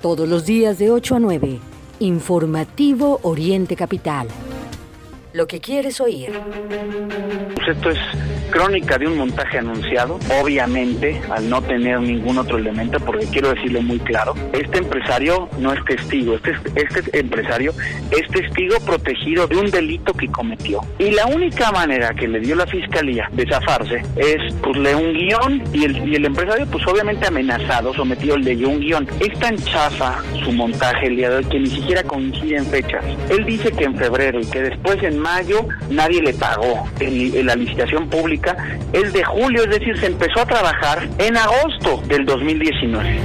Todos los días de 8 a 9. Informativo Oriente Capital. Lo que quieres oír. Pues esto es crónica de un montaje anunciado, obviamente al no tener ningún otro elemento, porque quiero decirle muy claro, este empresario no es testigo, este, este empresario es testigo protegido de un delito que cometió. Y la única manera que le dio la fiscalía de zafarse es, pues, un guion y el, y el empresario, pues obviamente amenazado, sometido, leyó un guion. Es tan chafa su montaje el día de hoy que ni siquiera coincide en fechas. Él dice que en febrero y que después en mayo nadie le pagó en, en la licitación pública es de julio, es decir, se empezó a trabajar en agosto del 2019.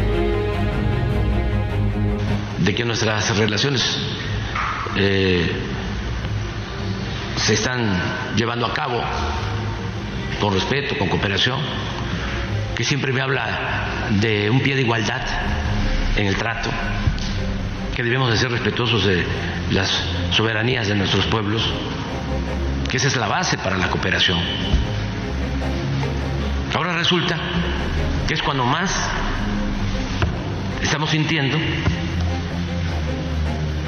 De que nuestras relaciones eh, se están llevando a cabo con respeto, con cooperación, que siempre me habla de un pie de igualdad en el trato, que debemos de ser respetuosos de las soberanías de nuestros pueblos, que esa es la base para la cooperación. Ahora resulta que es cuando más estamos sintiendo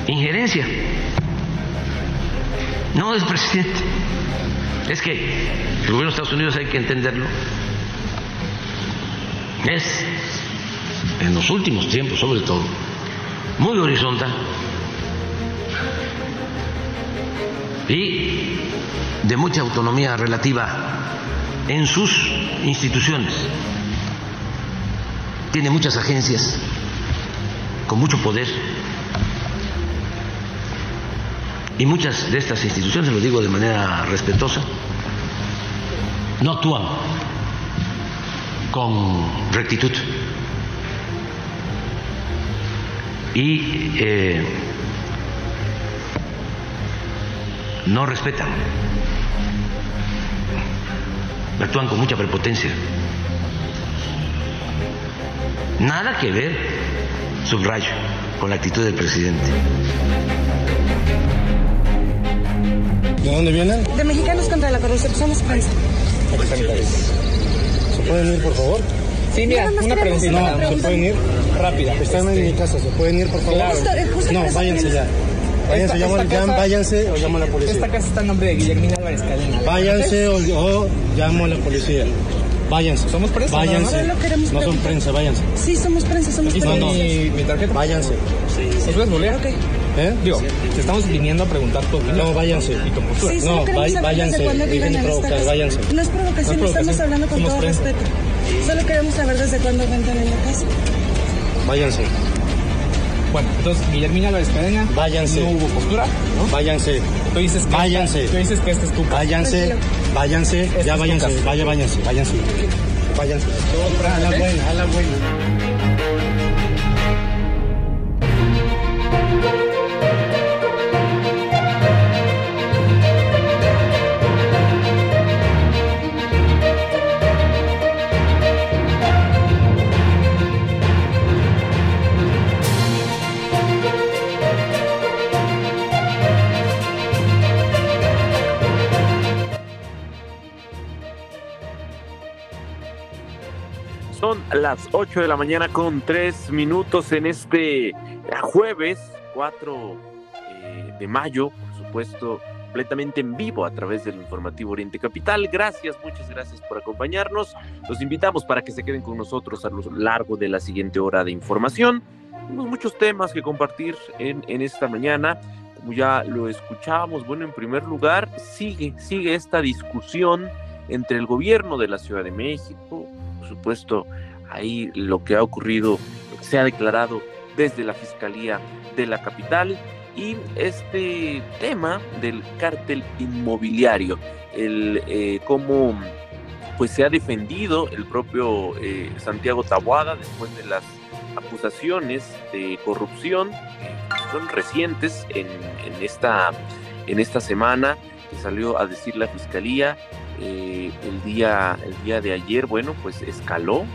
injerencia. No del presidente. Es que el gobierno de Estados Unidos hay que entenderlo. Es, en los últimos tiempos sobre todo, muy horizontal. Y de mucha autonomía relativa en sus instituciones. Tiene muchas agencias con mucho poder y muchas de estas instituciones, lo digo de manera respetuosa, no actúan con rectitud y eh, no respetan actúan con mucha prepotencia. Nada que ver, subrayo, con la actitud del presidente. ¿De dónde vienen? De Mexicanos contra la Corrupción. Somos prensa. ¿Se pueden ir, por favor? Sí, mira, una preguntita. No, ¿se pueden ir? Rápida. Están en mi casa, ¿se pueden ir, por favor? Claro. No, váyanse ya. Váyanse, llamo, esta ya, casa- váyanse o llamo a la policía. Esta casa está en nombre de Guillermina. Váyanse o, o llamo a la policía. Váyanse. ¿Somos prensa, Váyanse. no? No lo queremos No son prensa, váyanse. Sí, somos prensa, somos prensa. mi, mi tarjeta. Váyanse. ¿Nos puedes googlear? Ok. ¿Eh? Digo, te estamos viniendo a preguntar tu opinión. No, váyanse. Y tu postura. Sí, No, váyanse, váyanse. No es provocación, No es estamos hablando con somos todo prensa. respeto. Solo queremos saber desde cuándo rentan en la casa. Váyanse. Bueno, entonces Guillermina Álvarez Cadena. Váyanse. No hubo postura, ¿no? Váyanse. Tú dices que Váyanse. Esta, tú dices que esta es tu. Váyanse. Váyanse. Esta Ya váyanse. Vaya, váyanse. Váyanse. Váyanse. A la buena, a la buena. Las 8 de la mañana con 3 minutos en este jueves 4 eh, de mayo, por supuesto, completamente en vivo a través del informativo Oriente Capital. Gracias, muchas gracias por acompañarnos. Los invitamos para que se queden con nosotros a lo largo de la siguiente hora de información. Tenemos muchos temas que compartir en, en esta mañana. Como ya lo escuchábamos, bueno, en primer lugar, sigue, sigue esta discusión entre el gobierno de la Ciudad de México, por supuesto, ahí lo que ha ocurrido, se ha declarado desde la Fiscalía de la capital y este tema del cártel inmobiliario, el eh, cómo pues se ha defendido el propio eh, Santiago Taboada después de las acusaciones de corrupción que son recientes en, en esta en esta semana que salió a decir la fiscalía eh, el día el día de ayer bueno pues escaló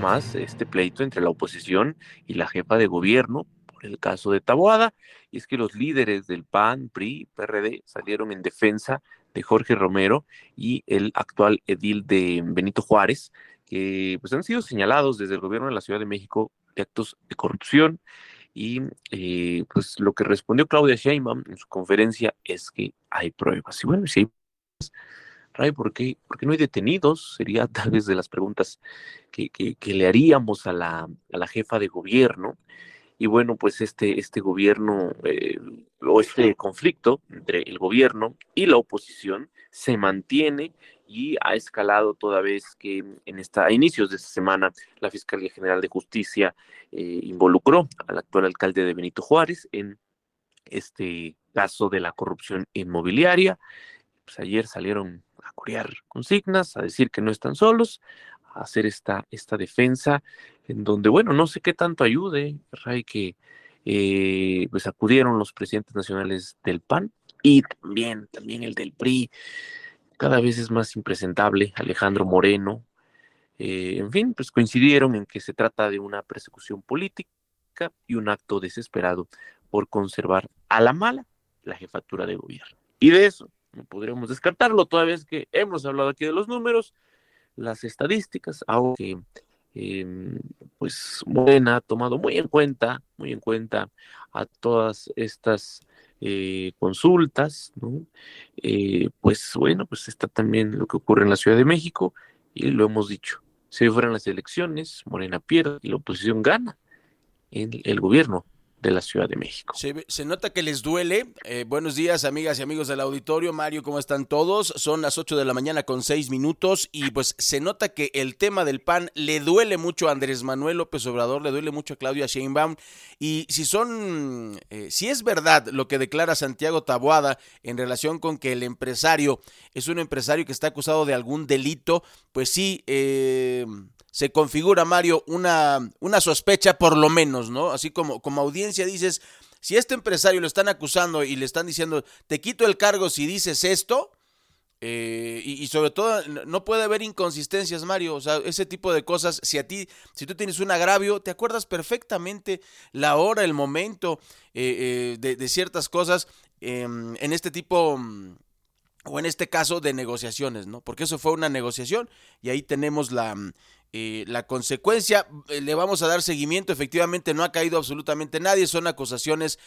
más este pleito entre la oposición y la jefa de gobierno por el caso de Taboada. Y es que los líderes del PAN, PRI, PRD salieron en defensa de Jorge Romero y el actual edil de Benito Juárez, que pues han sido señalados desde el gobierno de la Ciudad de México de actos de corrupción y eh, pues lo que respondió Claudia Sheinbaum en su conferencia es que hay pruebas. Y bueno, si hay pruebas, Ray, ¿por qué, ¿por qué no hay detenidos? Sería tal vez de las preguntas que, que, le haríamos a la, a la, jefa de gobierno. Y bueno, pues este, este gobierno eh, o este conflicto entre el gobierno y la oposición se mantiene y ha escalado toda vez que en esta, a inicios de esta semana la Fiscalía General de Justicia eh, involucró al actual alcalde de Benito Juárez en este caso de la corrupción inmobiliaria. Pues ayer salieron a corear consignas, a decir que no están solos, a hacer esta, esta defensa, en donde, bueno, no sé qué tanto ayude, que eh, pues acudieron los presidentes nacionales del PAN y también, también el del PRI. Cada vez es más impresentable Alejandro Moreno. Eh, en fin, pues coincidieron en que se trata de una persecución política y un acto desesperado por conservar a la mala la jefatura de gobierno. Y de eso no podríamos descartarlo, toda vez que hemos hablado aquí de los números, las estadísticas, aunque em, pues Morena ha tomado muy en cuenta, muy en cuenta a todas estas eh, consultas, ¿no? Eh, pues bueno, pues está también lo que ocurre en la Ciudad de México y lo hemos dicho, si fueran las elecciones, Morena pierde y la oposición gana en el gobierno de la Ciudad de México. Se, nota que les duele. Eh, buenos días, amigas y amigos del auditorio. Mario, ¿cómo están todos? Son las 8 de la mañana con 6 minutos y pues se nota que el tema del PAN le duele mucho a Andrés Manuel López Obrador, le duele mucho a Claudia Sheinbaum y si son, eh, si es verdad lo que declara Santiago Taboada en relación con que el empresario es un empresario que está acusado de algún delito, pues sí, eh se configura, Mario, una, una sospecha por lo menos, ¿no? Así como, como audiencia dices, si este empresario lo están acusando y le están diciendo, te quito el cargo si dices esto, eh, y, sobre todo, no puede haber inconsistencias, Mario. O sea, ese tipo de cosas, si a ti, si tú tienes un agravio, te acuerdas perfectamente la hora, el momento eh, eh, de, ciertas cosas em, en este tipo o en este caso de negociaciones, ¿no? Porque eso fue una negociación y ahí tenemos la, eh, la consecuencia. Eh, le vamos a dar seguimiento, efectivamente no ha caído absolutamente nadie, son acusaciones,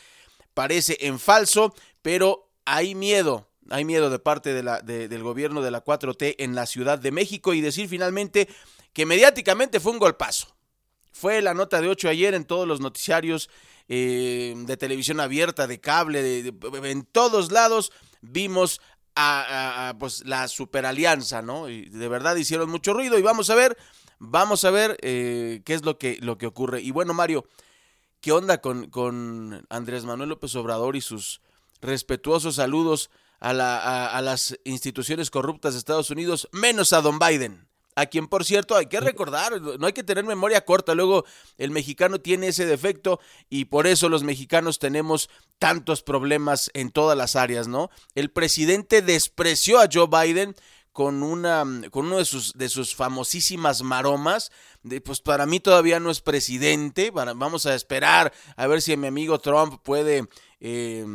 parece en falso, pero hay miedo, hay miedo de parte de la, del gobierno de la 4T en la Ciudad de México y decir finalmente que mediáticamente fue un golpazo. Fue la nota de 8 ayer en todos los noticiarios eh, de televisión abierta, de cable, en todos lados vimos a, pues la superalianza, ¿no? Y de verdad hicieron mucho ruido y vamos a ver, vamos a ver eh, qué es lo que, lo que ocurre. Y bueno, Mario, ¿qué onda con, con Andrés Manuel López Obrador y sus respetuosos saludos a, la, a las instituciones corruptas de Estados Unidos, menos a Don Biden? a quien por cierto hay que recordar, no hay que tener memoria corta, luego el mexicano tiene ese defecto y por eso los mexicanos tenemos tantos problemas en todas las áreas, ¿no? El presidente despreció a Joe Biden con una con uno de sus de sus famosísimas maromas pues para mí todavía no es presidente vamos a esperar a ver si mi amigo Trump puede eh,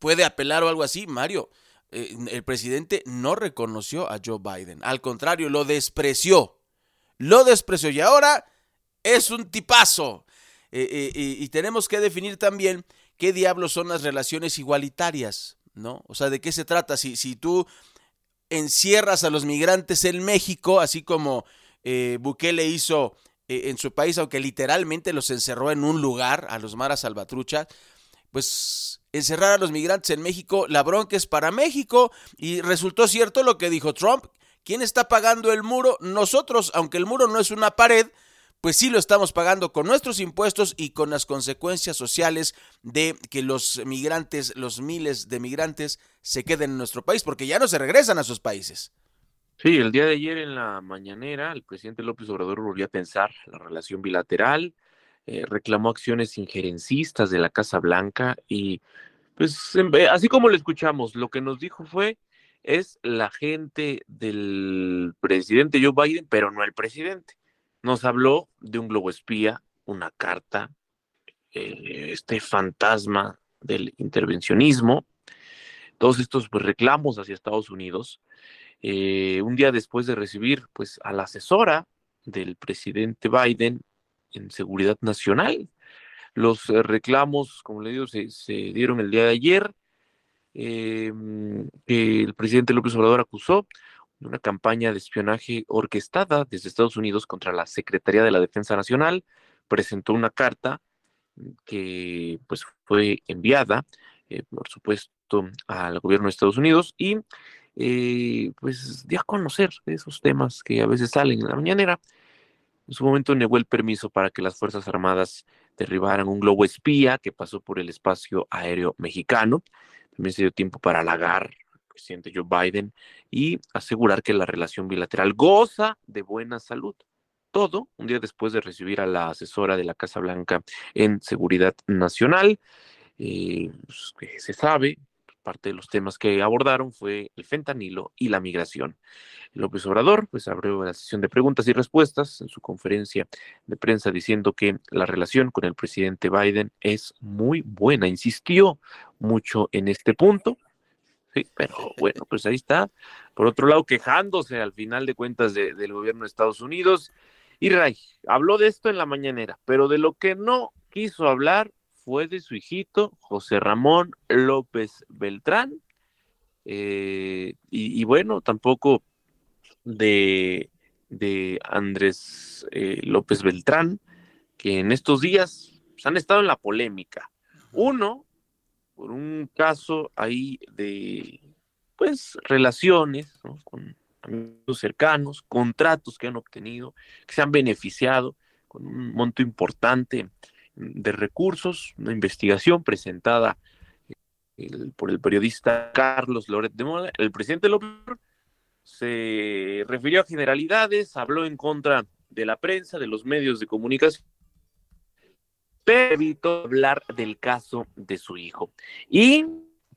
puede apelar o algo así Mario eh, el presidente no reconoció a Joe Biden. Al contrario, lo despreció. Lo despreció. Y ahora es un tipazo. Eh, eh, y tenemos que definir también qué diablos son las relaciones igualitarias, ¿no? O sea, ¿de qué se trata? Si, si tú encierras a los migrantes en México, así como Bukele hizo en su país, aunque literalmente los encerró en un lugar, a los Mara Salvatrucha, pues encerrar a los migrantes en México, la bronca es para México y resultó cierto lo que dijo Trump. ¿Quién está pagando el muro? Nosotros, aunque el muro no es una pared, pues sí lo estamos pagando con nuestros impuestos y con las consecuencias sociales de que los migrantes, los miles de migrantes, se queden en nuestro país, porque ya no se regresan a sus países. Sí, el día de ayer en la mañanera, el presidente López Obrador volvió a pensar la relación bilateral, eh, reclamó acciones injerencistas de la Casa Blanca y pues así como lo escuchamos, lo que nos dijo fue es la gente del presidente Joe Biden, pero no el presidente. Nos habló de un globo espía, una carta, eh, este fantasma del intervencionismo, todos estos pues, reclamos hacia Estados Unidos. Eh, un día después de recibir pues a la asesora del presidente Biden en seguridad nacional. Los eh, reclamos, como le digo, se, dieron el día de ayer. El presidente López Obrador acusó una campaña de espionaje orquestada desde Estados Unidos contra la Secretaría de la Defensa Nacional. Presentó una carta que pues fue enviada, eh, por supuesto, al gobierno de Estados Unidos y eh, pues dio a conocer esos temas que a veces salen en la mañanera. En su momento negó el permiso para que las Fuerzas Armadas derribaran un globo espía que pasó por el espacio aéreo mexicano. También se dio tiempo para halagar al presidente Joe Biden y asegurar que la relación bilateral goza de buena salud. Todo un día después de recibir a la asesora de la Casa Blanca en Seguridad Nacional. Eh, pues, se sabe parte de los temas que abordaron fue el fentanilo y la migración. López Obrador pues abrió la sesión de preguntas y respuestas en su conferencia de prensa diciendo que la relación con el presidente Biden es muy buena. Insistió mucho en este punto. Sí, pero bueno, pues ahí está. Por otro lado, quejándose al final de cuentas del gobierno de Estados Unidos. Y Ray habló de esto en la mañanera, pero de lo que no quiso hablar fue de su hijito José Ramón López Beltrán. Eh, y, bueno, tampoco de, de Andrés eh, López Beltrán, que en estos días pues, han estado en la polémica. Uno, por un caso ahí de, pues, relaciones con amigos cercanos, contratos que han obtenido, que se han beneficiado con un monto importante de recursos, una investigación presentada eh, por el periodista Carlos Loret de Mola. El presidente López se refirió a generalidades, habló en contra de la prensa, de los medios de comunicación, pero evitó hablar del caso de su hijo. Y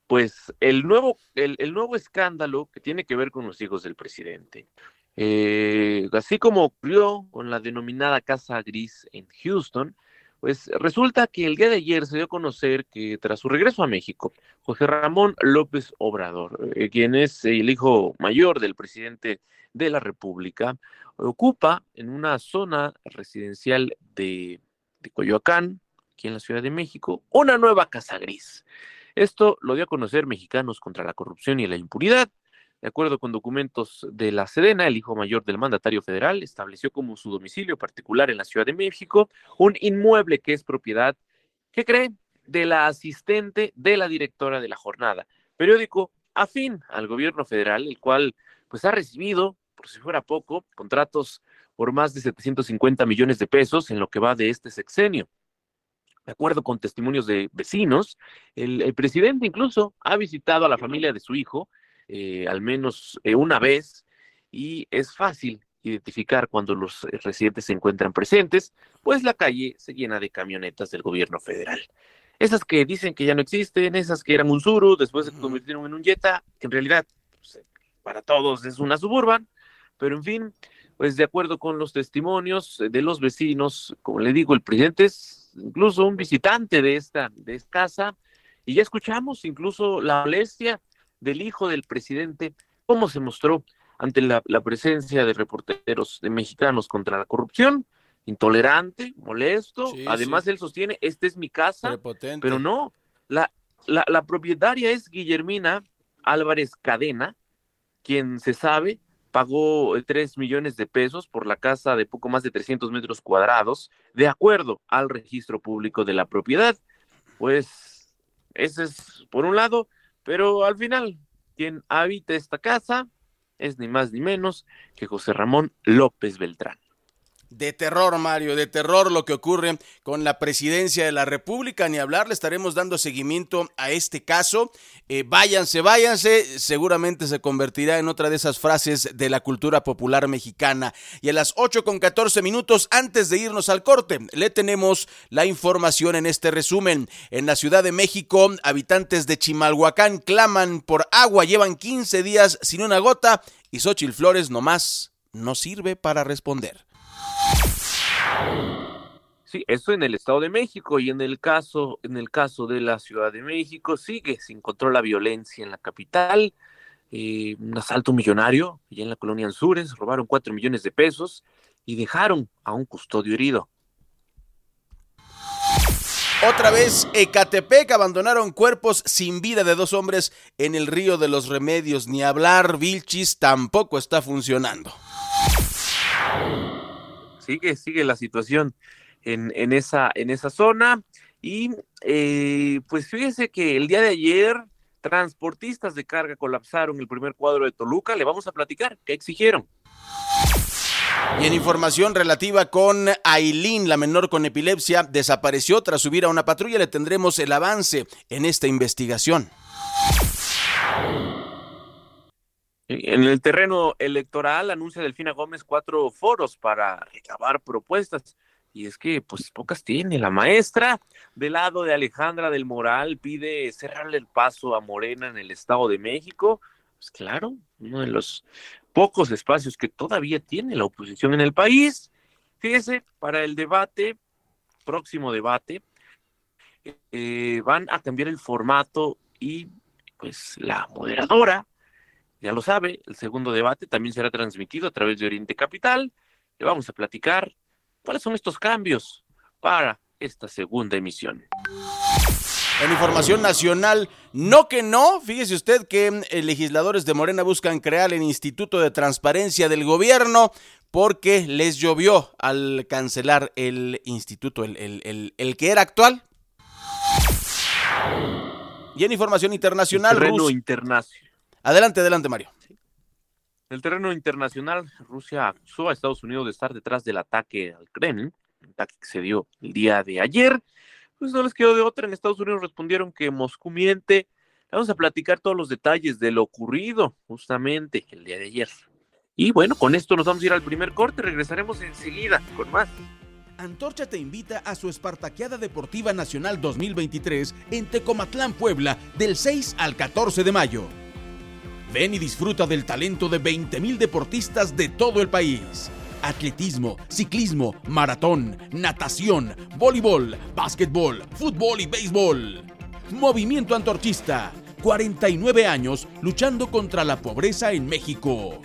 pues el nuevo, el, nuevo escándalo que tiene que ver con los hijos del presidente. Eh, así como ocurrió con la denominada Casa Gris en Houston, pues resulta que el día de ayer se dio a conocer que tras su regreso a México, José Ramón López Obrador, eh, quien es el hijo mayor del presidente de la República, ocupa en una zona residencial de, de Coyoacán, aquí en la Ciudad de México, una nueva casa gris. Esto lo dio a conocer Mexicanos contra la Corrupción y la Impunidad, de acuerdo con documentos de la Sedena, el hijo mayor del mandatario federal estableció como su domicilio particular en la Ciudad de México un inmueble que es propiedad, ¿qué cree? De la asistente de la directora de la jornada, periódico afín al gobierno federal, el cual pues ha recibido, por si fuera poco, contratos por más de 750 millones de pesos en lo que va de este sexenio. De acuerdo con testimonios de vecinos, el, el presidente incluso ha visitado a la familia de su hijo eh, al menos eh, una vez y es fácil identificar cuando los residentes se encuentran presentes, pues la calle se llena de camionetas del gobierno federal. Esas que dicen que ya no existen, esas que eran un Suru, después se convirtieron en un Jetta, que en realidad pues, para todos es una Suburban, pero en fin, pues de acuerdo con los testimonios de los vecinos, como le digo, el presidente es incluso un visitante de esta, de esta casa, y ya escuchamos incluso la molestia del hijo del presidente, cómo se mostró ante la, presencia de reporteros de mexicanos contra la corrupción, intolerante, molesto. Además, él sostiene, esta es mi casa, pero no, la, la, la, propietaria es Guillermina Álvarez Cadena, quien se sabe pagó tres millones de pesos por la casa de poco más de 300 metros cuadrados, de acuerdo al registro público de la propiedad. Pues ese es, por un lado, pero al final, quien habita esta casa es ni más ni menos que José Ramón López Beltrán. De terror, Mario, de terror lo que ocurre con la presidencia de la República. Ni hablar, le estaremos dando seguimiento a este caso. Eh, váyanse, váyanse, seguramente se convertirá en otra de esas frases de la cultura popular mexicana. Y a las 8 con 14 minutos antes de irnos al corte, le tenemos la información en este resumen. En la Ciudad de México, habitantes de Chimalhuacán claman por agua, llevan 15 días sin una gota y Xochitl Flores nomás no sirve para responder. Sí, eso en el Estado de México y en el caso, en el caso de la Ciudad de México sigue sin control la violencia en la capital. Eh, un asalto millonario allá en la colonia Anzures, robaron cuatro millones de pesos y dejaron a un custodio herido. Otra vez, Ecatepec abandonaron cuerpos sin vida de dos hombres en el río de los remedios. Ni hablar, Vilchis tampoco está funcionando. Sigue, sigue la situación en, en, esa, en esa zona. Y eh, pues fíjese que el día de ayer transportistas de carga colapsaron el primer cuadro de Toluca. Le vamos a platicar qué exigieron. Y en información relativa con Aileen, la menor con epilepsia, desapareció tras subir a una patrulla. Le tendremos el avance en esta investigación. En el terreno electoral anuncia Delfina Gómez cuatro foros para recabar propuestas. Y es que, pues, pocas tiene. La maestra, del lado de Alejandra del Moral, pide cerrarle el paso a Morena en el Estado de México. Pues claro, uno de los pocos espacios que todavía tiene la oposición en el país. Fíjese, para el debate, próximo debate, eh, van a cambiar el formato y pues la moderadora, ya lo sabe, el segundo debate también será transmitido a través de Oriente Capital. Le vamos a platicar cuáles son estos cambios para esta segunda emisión. En información nacional, no que no, fíjese usted que eh, legisladores de Morena buscan crear el Instituto de Transparencia del Gobierno porque les llovió al cancelar el instituto, el, el, el, el que era actual. Y en información internacional, terreno internacional. Adelante, adelante, Mario. En el terreno internacional, Rusia acusó a Estados Unidos de estar detrás del ataque al Kremlin, un ataque que se dio el día de ayer pues no les quedó de otra. En Estados Unidos respondieron que Moscú miente. Vamos a platicar todos los detalles de lo ocurrido justamente el día de ayer. Y bueno, con esto nos vamos a ir al primer corte. Regresaremos enseguida con más. Antorcha te invita a su Espartaqueada Deportiva Nacional 2023 en Tecomatlán, Puebla, del 6 al 14 de mayo. Ven y disfruta del talento de 20.000 deportistas de todo el país atletismo, ciclismo, maratón, natación, voleibol, básquetbol, fútbol y béisbol. Movimiento Antorchista, 49 años luchando contra la pobreza en México.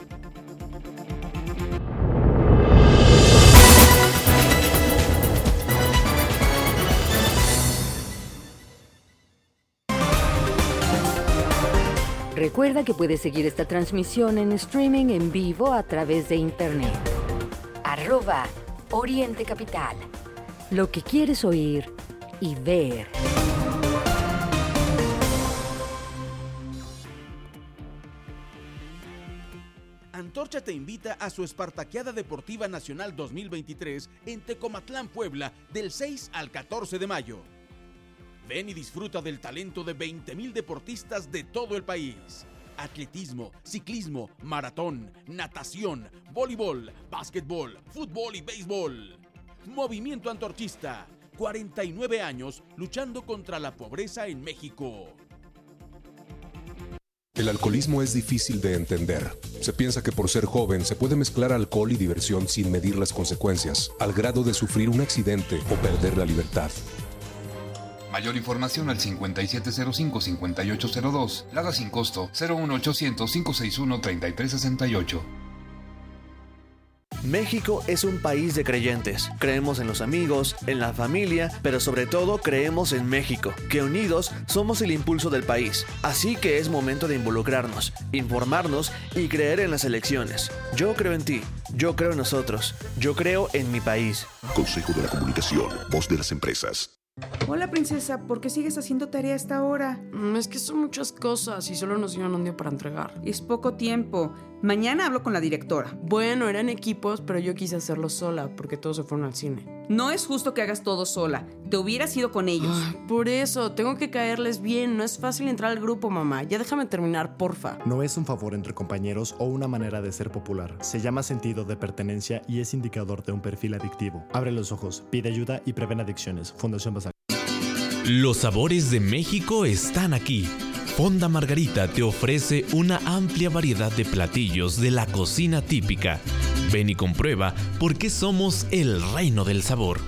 Recuerda que puedes seguir esta transmisión en streaming en vivo a través de internet arroba Oriente Capital. Lo que quieres oír y ver. Antorcha te invita a su Espartaqueada Deportiva Nacional 2023 en Tecomatlán, Puebla, del 6 al 14 de mayo. Ven y disfruta del talento de 20.000 deportistas de todo el país atletismo, ciclismo, maratón, natación, voleibol, básquetbol, fútbol y béisbol. Movimiento Antorchista, 49 años luchando contra la pobreza en México. El alcoholismo es difícil de entender. Se piensa que por ser joven se puede mezclar alcohol y diversión sin medir las consecuencias, al grado de sufrir un accidente o perder la libertad. Mayor información al 5705-5802. Lada sin costo 01800-561-3368. México es un país de creyentes. Creemos en los amigos, en la familia, pero sobre todo creemos en México, que unidos somos el impulso del país. Así que es momento de involucrarnos, informarnos y creer en las elecciones. Yo creo en ti, yo creo en nosotros, yo creo en mi país. Consejo de la Comunicación, voz de las empresas. Hola princesa, ¿por qué sigues haciendo tarea a esta hora? Mm, es que son muchas cosas y solo nos dieron un día para entregar. Es poco tiempo. Mañana hablo con la directora. Bueno, eran equipos, pero yo quise hacerlo sola porque todos se fueron al cine. No es justo que hagas todo sola. Te hubieras ido con ellos. Por eso, tengo que caerles bien. No es fácil entrar al grupo, mamá. Ya déjame terminar, porfa. No es un favor entre compañeros o una manera de ser popular. Se llama sentido de pertenencia y es indicador de un perfil adictivo. Abre los ojos, pide ayuda y prevén adicciones. Fundación Basal. Los sabores de México están aquí. Fonda Margarita te ofrece una amplia variedad de platillos de la cocina típica. Ven y comprueba por qué somos el reino del sabor.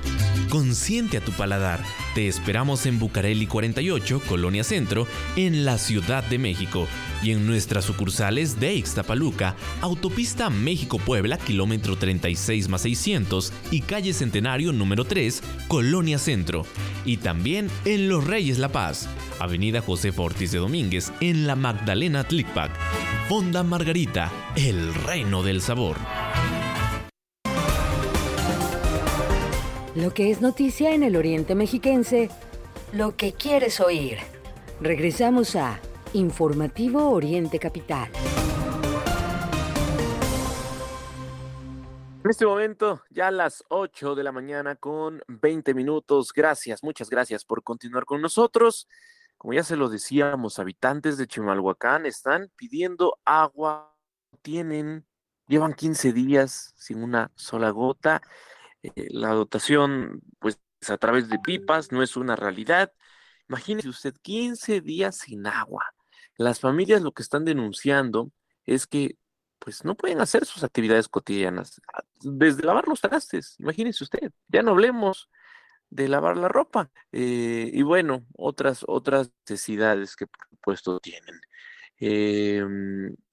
Consciente a tu paladar, te esperamos en Bucareli 48, Colonia Centro, en la Ciudad de México y en nuestras sucursales de Ixtapaluca, Autopista México-Puebla, kilómetro 36 más 600 y calle Centenario número 3, Colonia Centro. Y también en Los Reyes La Paz, Avenida José Ortiz de Domínguez, en la Magdalena Tlicpac. Fonda Margarita, el reino del sabor. Lo que es noticia en el Oriente Mexiquense, lo que quieres oír. Regresamos a Informativo Oriente Capital. En este momento, ya a las 8 de la mañana con 20 minutos. Gracias, muchas gracias por continuar con nosotros. Como ya se lo decíamos, habitantes de Chimalhuacán están pidiendo agua. Tienen, llevan 15 días sin una sola gota. Eh, la dotación, pues a través de pipas, no es una realidad. Imagínese usted 15 días sin agua. Las familias lo que están denunciando es que pues no pueden hacer sus actividades cotidianas, ah, desde lavar los trastes, imagínese usted, ya no hablemos de lavar la ropa eh, y bueno, otras otras necesidades que por supuesto tienen. Eh,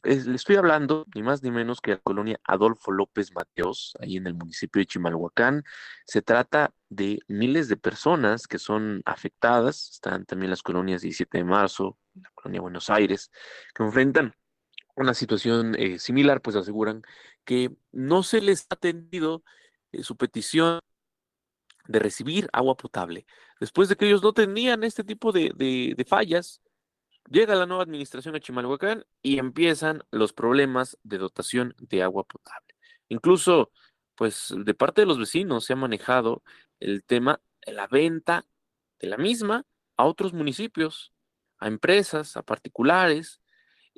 le estoy hablando ni más ni menos que la colonia Adolfo López Mateos, ahí en el municipio de Chimalhuacán. Se trata de miles de personas que son afectadas, están también las colonias 17 de marzo, la colonia Buenos Aires, que enfrentan una situación eh, similar, pues aseguran que no se les ha atendido eh, su petición de recibir agua potable. Después de que ellos no tenían este tipo de, de fallas, Llega la nueva administración a Chimalhuacán y empiezan los problemas de dotación de agua potable. Incluso, pues, de parte de los vecinos se ha manejado el tema de la venta de la misma a otros municipios, a empresas, a particulares,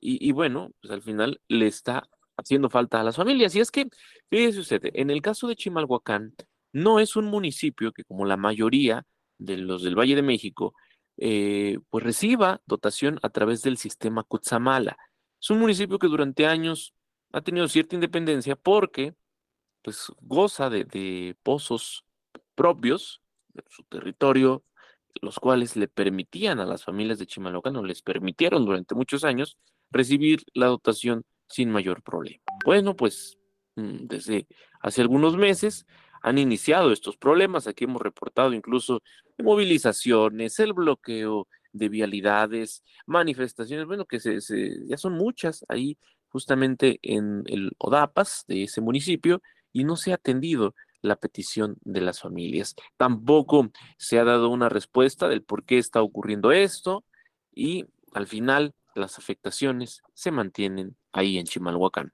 y, bueno, pues al final le está haciendo falta a las familias. Y es que, fíjese usted, en el caso de Chimalhuacán, no es un municipio que, como la mayoría de los del Valle de México, eh, pues reciba dotación a través del sistema Cutzamala. Es un municipio que durante años ha tenido cierta independencia porque pues goza de, pozos propios de su territorio, los cuales le permitían a las familias de Chimalhuacán, les permitieron durante muchos años recibir la dotación sin mayor problema. Bueno, pues mm, desde hace algunos meses han iniciado estos problemas. Aquí hemos reportado incluso movilizaciones, el bloqueo de vialidades, manifestaciones, bueno, que se, ya son muchas ahí justamente en el ODAPAS de ese municipio y no se ha atendido la petición de las familias. Tampoco se ha dado una respuesta del por qué está ocurriendo esto y al final las afectaciones se mantienen ahí en Chimalhuacán.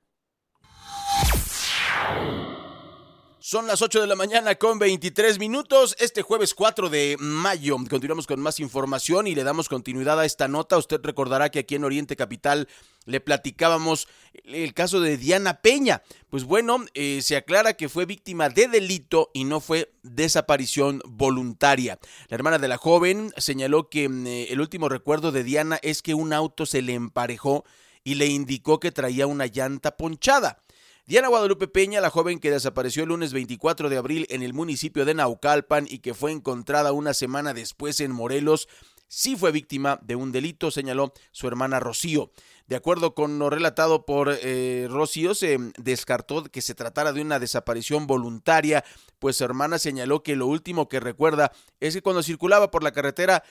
Son las 8 de la mañana con 23 minutos. Este jueves 4 de mayo continuamos con más información y le damos continuidad a esta nota. Usted recordará que aquí en Oriente Capital le platicábamos el caso de Diana Peña. Pues bueno, eh, se aclara que fue víctima de delito y no fue desaparición voluntaria. La hermana de la joven señaló que mm, eh, el último recuerdo de Diana es que un auto se le emparejó y le indicó que traía una llanta ponchada. Diana Guadalupe Peña, la joven que desapareció el lunes 24 de abril en el municipio de Naucalpan y que fue encontrada una semana después en Morelos, sí fue víctima de un delito, señaló su hermana Rocío. De acuerdo con lo relatado por eh, Rocío, se descartó que se tratara de una desaparición voluntaria, pues su hermana señaló que lo último que recuerda es que cuando circulaba por la carretera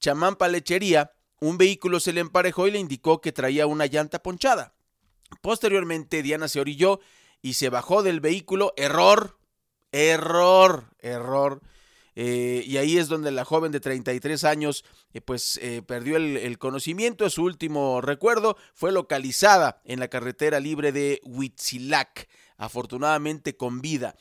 Chamampa Lechería, un vehículo se le emparejó y le indicó que traía una llanta ponchada. Posteriormente, Diana se orilló y se bajó del vehículo. Error, error, error. Eh, y ahí es donde la joven de 33 años eh, pues eh, perdió el, conocimiento. Su último recuerdo fue localizada en la carretera libre de Huitzilac, afortunadamente con vida.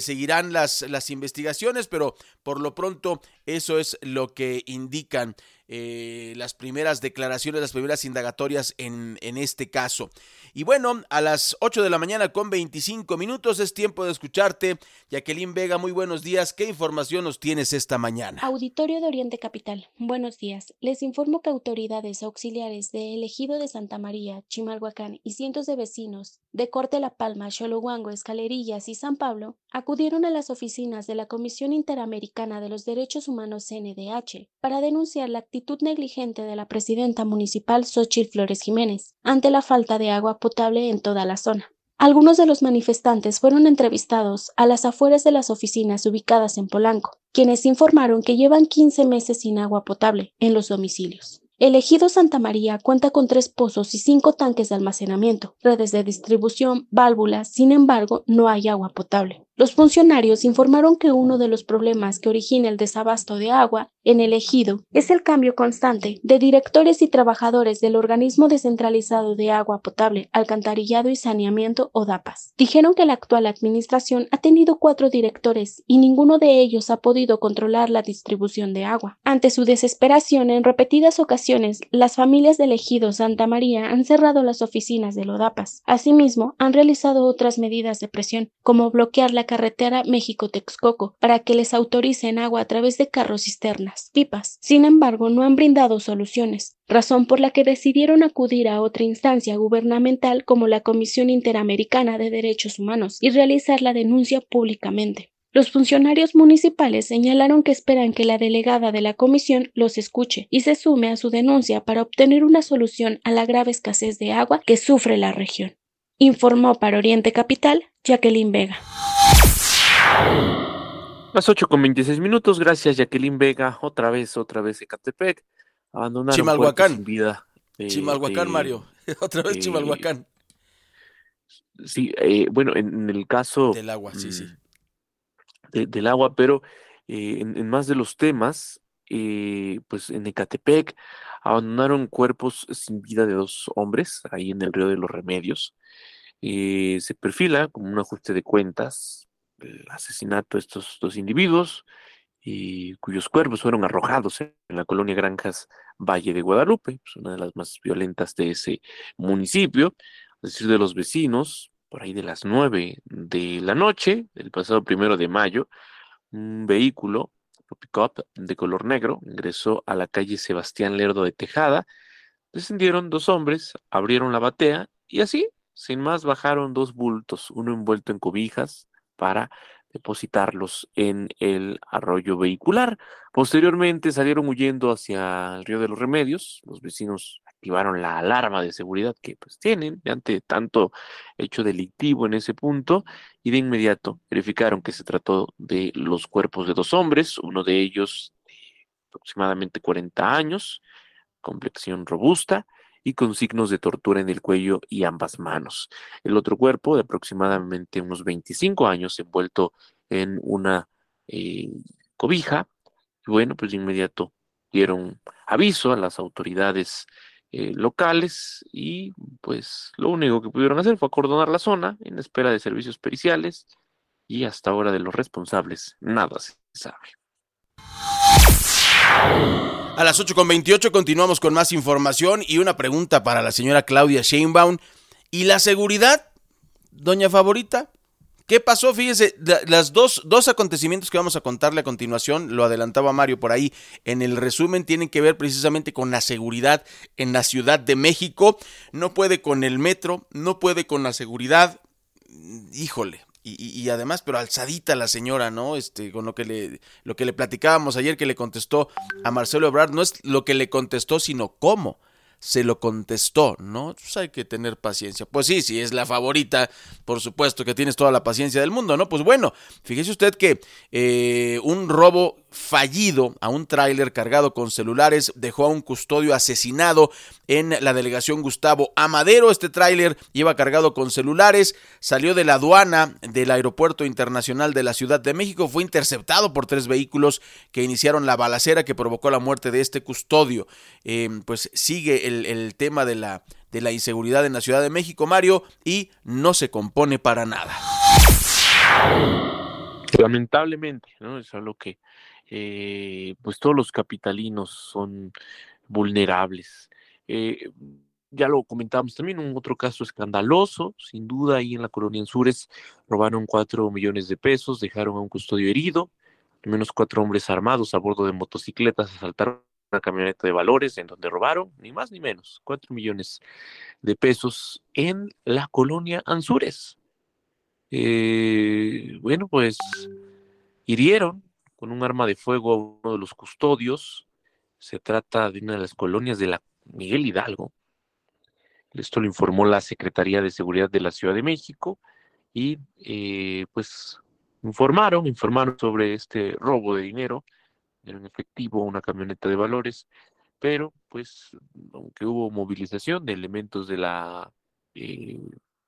seguirán las, las investigaciones, pero por lo pronto eso es lo que indican eh, las primeras declaraciones, las primeras indagatorias en, en, este caso. Y bueno, a las 8 de la mañana con 25 minutos es tiempo de escucharte. Jacqueline Vega, muy buenos días. ¿Qué información nos tienes esta mañana? Auditorio de Oriente Capital, buenos días. Les informo que autoridades auxiliares de Elegido de Santa María, Chimalhuacán y cientos de vecinos de Corte La Palma, Xolohuango, Escalerillas y San Pablo acudieron a las oficinas de la Comisión Interamericana de los Derechos Humanos CNDH para denunciar la actitud negligente de la presidenta municipal Xochitl Flores Jiménez ante la falta de agua potable en toda la zona. Algunos de los manifestantes fueron entrevistados a las afueras de las oficinas ubicadas en Polanco, quienes informaron que llevan 15 meses sin agua potable en los domicilios. El ejido Santa María cuenta con tres pozos y cinco tanques de almacenamiento, redes de distribución, válvulas, sin embargo, no hay agua potable. Los funcionarios informaron que uno de los problemas que origina el desabasto de agua en el ejido es el cambio constante de directores y trabajadores del organismo descentralizado de agua potable, alcantarillado y saneamiento o. Dijeron que la actual administración ha tenido cuatro directores y ninguno de ellos ha podido controlar la distribución de agua. Ante su desesperación, en repetidas ocasiones, las familias del ejido Santa María han cerrado las oficinas de DAPAS. Asimismo, han realizado otras medidas de presión, como bloquear la carretera México-Texcoco para que les autoricen agua a través de carros cisternas, pipas. Sin embargo, no han brindado soluciones, razón por la que decidieron acudir a otra instancia gubernamental como la Comisión Interamericana de Derechos Humanos y realizar la denuncia públicamente. Los funcionarios municipales señalaron que esperan que la delegada de la comisión los escuche y se sume a su denuncia para obtener una solución a la grave escasez de agua que sufre la región. Informó para Oriente Capital Jacqueline Vega. Las 8 con 26 minutos, gracias Jacqueline Vega, otra vez, otra vez Ecatepec, abandonaron Chimalhuacán. sin vida. de- Chimalhuacán, de- Mario. Otra vez eh, Chimalhuacán. Sí, eh, bueno, en, en el caso Del agua, sí, sí. mm, de- del agua, pero eh, en, en más de los temas, eh, pues en Ecatepec abandonaron cuerpos sin vida de dos hombres ahí en el río de los Remedios. Eh, se perfila como un ajuste de cuentas el asesinato de estos dos individuos, y cuyos cuerpos fueron arrojados en la colonia Granjas Valle de Guadalupe, pues, una de las más violentas de ese municipio, es decir, de los vecinos, por ahí de las nueve de la noche, del pasado primero de mayo, un vehículo, pick-up de color negro, ingresó a la calle Sebastián Lerdo de Tejada, descendieron dos hombres, abrieron la batea y así, sin más, bajaron dos bultos, uno envuelto en cobijas para depositarlos en el arroyo vehicular. Posteriormente salieron huyendo hacia el río de los Remedios. Los vecinos activaron la alarma de seguridad que pues tienen ante tanto hecho delictivo en ese punto y de inmediato verificaron que se trató de los cuerpos de dos hombres, uno de ellos de aproximadamente 40 años, complexión robusta y con signos de tortura en el cuello y ambas manos. El otro cuerpo de aproximadamente unos 25 años envuelto en una eh, cobija. Y bueno, pues de inmediato dieron aviso a las autoridades eh, locales y pues lo único que pudieron hacer fue acordonar la zona en espera de servicios periciales y hasta ahora de los responsables nada se sabe. A las 8.28 continuamos con más información y una pregunta para la señora Claudia Sheinbaum. ¿Y la seguridad, doña favorita? ¿Qué pasó? Fíjese, la- las dos, dos acontecimientos que vamos a contarle a continuación, lo adelantaba Mario por ahí, en el resumen tienen que ver precisamente con la seguridad en la Ciudad de México. No puede con el metro, no puede con la seguridad. Híjole. Y, y- y además, pero alzadita la señora, ¿no? Este, con lo que le, lo que le platicábamos ayer que le contestó a Marcelo Ebrard, no es lo que le contestó, sino cómo se lo contestó, ¿no? Pues hay que tener paciencia. Pues sí, sí, es la favorita, por supuesto que tienes toda la paciencia del mundo, ¿no? Pues bueno, fíjese usted que eh, un robo fallido a un tráiler cargado con celulares dejó a un custodio asesinado en la delegación Gustavo Amadero. Este tráiler iba cargado con celulares, salió de la aduana del Aeropuerto Internacional de la Ciudad de México, fue interceptado por tres vehículos que iniciaron la balacera que provocó la muerte de este custodio. Eh, pues sigue el, tema de la, de la inseguridad en la Ciudad de México, Mario, y no se compone para nada. Lamentablemente, ¿no? Es algo que eh, pues todos los capitalinos son vulnerables. Eh, ya lo comentábamos también, un otro caso escandaloso, sin duda, ahí en la colonia Anzures robaron cuatro millones de pesos, dejaron a un custodio herido, al menos cuatro hombres armados a bordo de motocicletas asaltaron una camioneta de valores en donde robaron, ni más ni menos, cuatro millones de pesos en la colonia Anzures. Eh, bueno, pues hirieron con un arma de fuego a uno de los custodios. Se trata de una de las colonias de la Miguel Hidalgo. Esto lo informó la Secretaría de Seguridad de la Ciudad de México y eh, pues informaron, informaron sobre este robo de dinero, en efectivo, una camioneta de valores, pero pues aunque hubo movilización de elementos de la eh,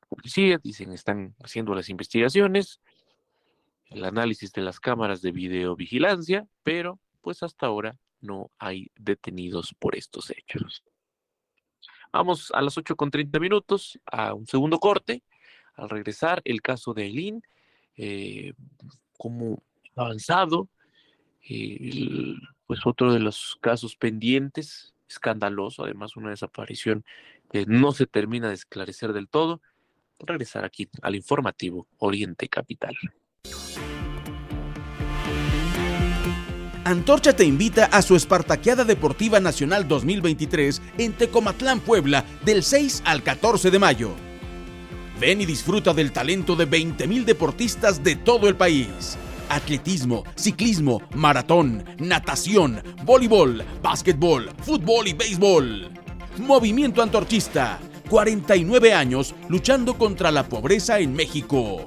policía, dicen están haciendo las investigaciones, el análisis de las cámaras de videovigilancia, pero pues hasta ahora no hay detenidos por estos hechos. Vamos a las 8 con 30 minutos a un segundo corte. Al regresar, el caso de Eileen, eh, como avanzado, eh, pues otro de los casos pendientes, escandaloso, además una desaparición que no se termina de esclarecer del todo. Regresar aquí al informativo Oriente Capital. Antorcha te invita a su Espartaqueada Deportiva Nacional 2023 en Tecomatlán, Puebla, del 6 al 14 de mayo. Ven y disfruta del talento de 20.000 deportistas de todo el país. Atletismo, ciclismo, maratón, natación, voleibol, básquetbol, fútbol y béisbol. Movimiento Antorchista, 49 años luchando contra la pobreza en México.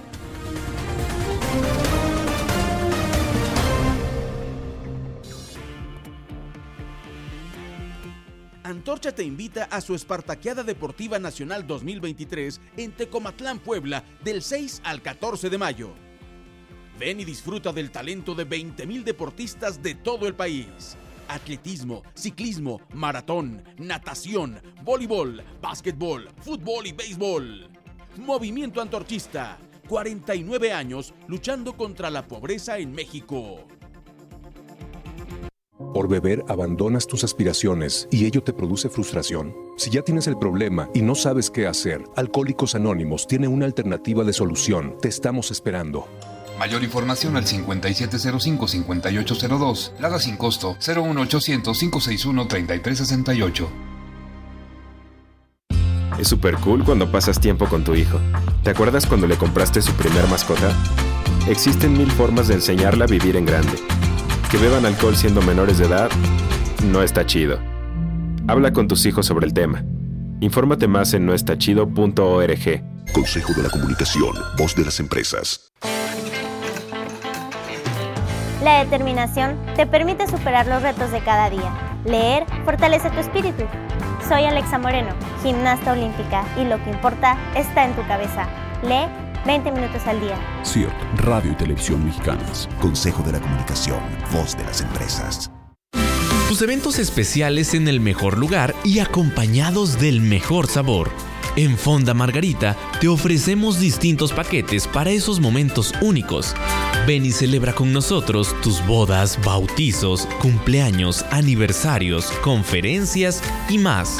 Antorcha te invita a su Espartaqueada Deportiva Nacional 2023 en Tecomatlán, Puebla, del 6 al 14 de mayo. Ven y disfruta del talento de 20.000 deportistas de todo el país. Atletismo, ciclismo, maratón, natación, voleibol, básquetbol, fútbol y béisbol. Movimiento Antorchista, 49 años luchando contra la pobreza en México. Por beber abandonas tus aspiraciones y ello te produce frustración. Si ya tienes el problema y no sabes qué hacer, Alcohólicos Anónimos tiene una alternativa de solución. Te estamos esperando. Mayor información al 5705-5802. Lada sin costo 01800-561-3368. Es super cool cuando pasas tiempo con tu hijo. ¿Te acuerdas cuando le compraste su primer mascota? Existen mil formas de enseñarla a vivir en grande. Que beban alcohol siendo menores de edad no está chido. Habla con tus hijos sobre el tema. Infórmate más en noestachido.org. Consejo de la Comunicación, voz de las empresas. La determinación te permite superar los retos de cada día. Leer fortalece tu espíritu. Soy Alexa Moreno, gimnasta olímpica, y lo que importa está en tu cabeza. Lee 20 minutos al día. CIRT, Radio y Televisión Mexicanas. Consejo de la Comunicación, voz de las empresas. Tus eventos especiales en el mejor lugar y acompañados del mejor sabor. En Fonda Margarita te ofrecemos distintos paquetes para esos momentos únicos. Ven y celebra con nosotros tus bodas, bautizos, cumpleaños, aniversarios, conferencias y más.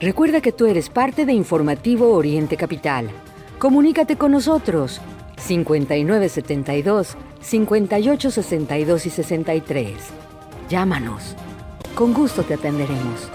Recuerda que tú eres parte de Informativo Oriente Capital. Comunícate con nosotros 5972 5862 y 63. Llámanos. Con gusto te atenderemos.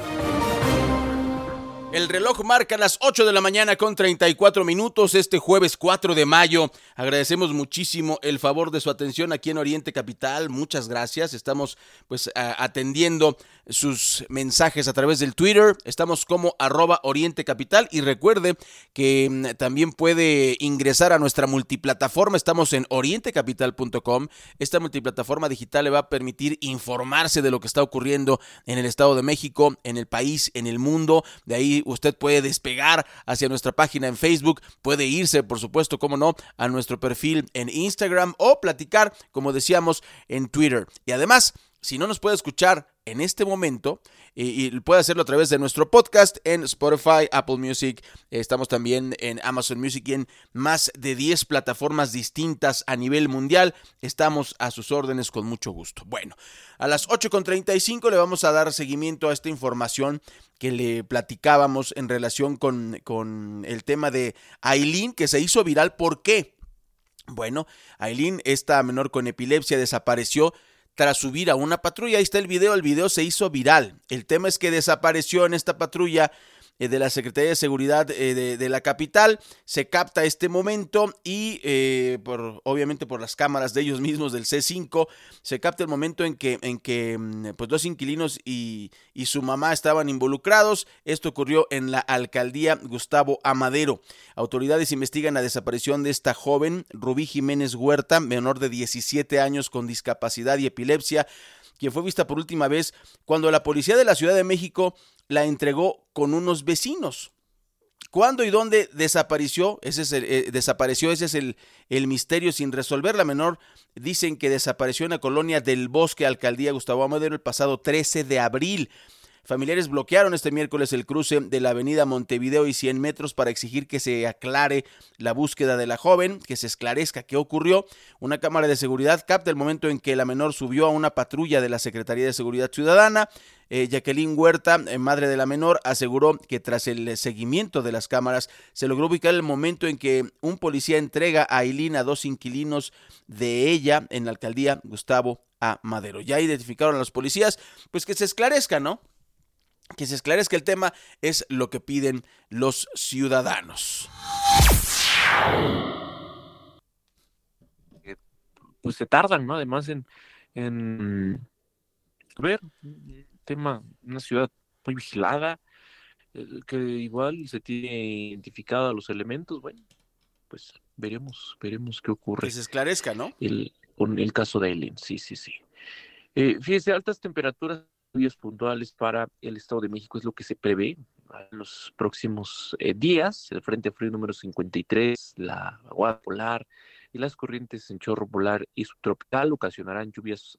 El reloj marca las 8 de la mañana con 34 minutos este jueves 4 de mayo. Agradecemos muchísimo el favor de su atención aquí en Oriente Capital. Muchas gracias. Estamos pues atendiendo sus mensajes a través del Twitter. Estamos como arroba Oriente Capital y recuerde que mm, también puede ingresar a nuestra multiplataforma. Estamos en orientecapital.com. Esta multiplataforma digital le va a permitir informarse de lo que está ocurriendo en el Estado de México, en el país, en el mundo. De ahí usted puede despegar hacia nuestra página en Facebook, puede irse, por supuesto, como no, a nuestro perfil en Instagram o platicar, como decíamos, en Twitter. Y además, si no nos puede escuchar en este momento y, puede hacerlo a través de nuestro podcast en Spotify, Apple Music, estamos también en Amazon Music y en más de 10 plataformas distintas a nivel mundial. Estamos a sus órdenes con mucho gusto. Bueno, a las 8.35 le vamos a dar seguimiento a esta información que le platicábamos en relación con, con el tema de Aileen que se hizo viral. ¿Por qué? Bueno, Aileen, esta menor con epilepsia, desapareció tras subir a una patrulla. Ahí está el video, el video se hizo viral. El tema es que desapareció en esta patrulla de la Secretaría de Seguridad eh, de, la capital. Se capta este momento y eh, por, obviamente por las cámaras de ellos mismos del C5 se capta el momento en que, en que mm, pues dos inquilinos y, y su mamá estaban involucrados. Esto ocurrió en la alcaldía Gustavo Amadero. Autoridades investigan la desaparición de esta joven, Rubí Jiménez Huerta, menor de 17 años con discapacidad y epilepsia quien fue vista por última vez cuando la policía de la Ciudad de México la entregó con unos vecinos. ¿Cuándo y dónde desapareció? Ese es el, eh, desapareció, ese es el, el, misterio sin resolver. La menor dicen que desapareció en la colonia del Bosque, alcaldía Gustavo Amadero, el pasado 13 de abril. Familiares bloquearon este miércoles el cruce de la avenida Montevideo y 100 metros para exigir que se aclare la búsqueda de la joven, que se esclarezca qué ocurrió. Una cámara de seguridad capta el momento en que la menor subió a una patrulla de la Secretaría de Seguridad Ciudadana. Eh, Jacqueline Huerta, eh, madre de la menor, aseguró que tras el seguimiento de las cámaras se logró ubicar el momento en que un policía entrega a Aileen a dos inquilinos de ella en la alcaldía Gustavo A. Madero. Ya identificaron a los policías, pues que se esclarezca, ¿no? Que se esclarezca el tema es lo que piden los ciudadanos. Pues se tardan, ¿no? Además en, en ver un tema, una ciudad muy vigilada, eh, que igual se tiene identificado a los elementos, bueno, pues veremos, veremos qué ocurre. Que se esclarezca, ¿no? El, con el caso de Ellen, sí, sí, sí. Eh, fíjese, altas temperaturas lluvias puntuales para el Estado de México es lo que se prevé en los próximos eh, días. El Frente Frío número 53, la agua polar y las corrientes en chorro polar y subtropical ocasionarán lluvias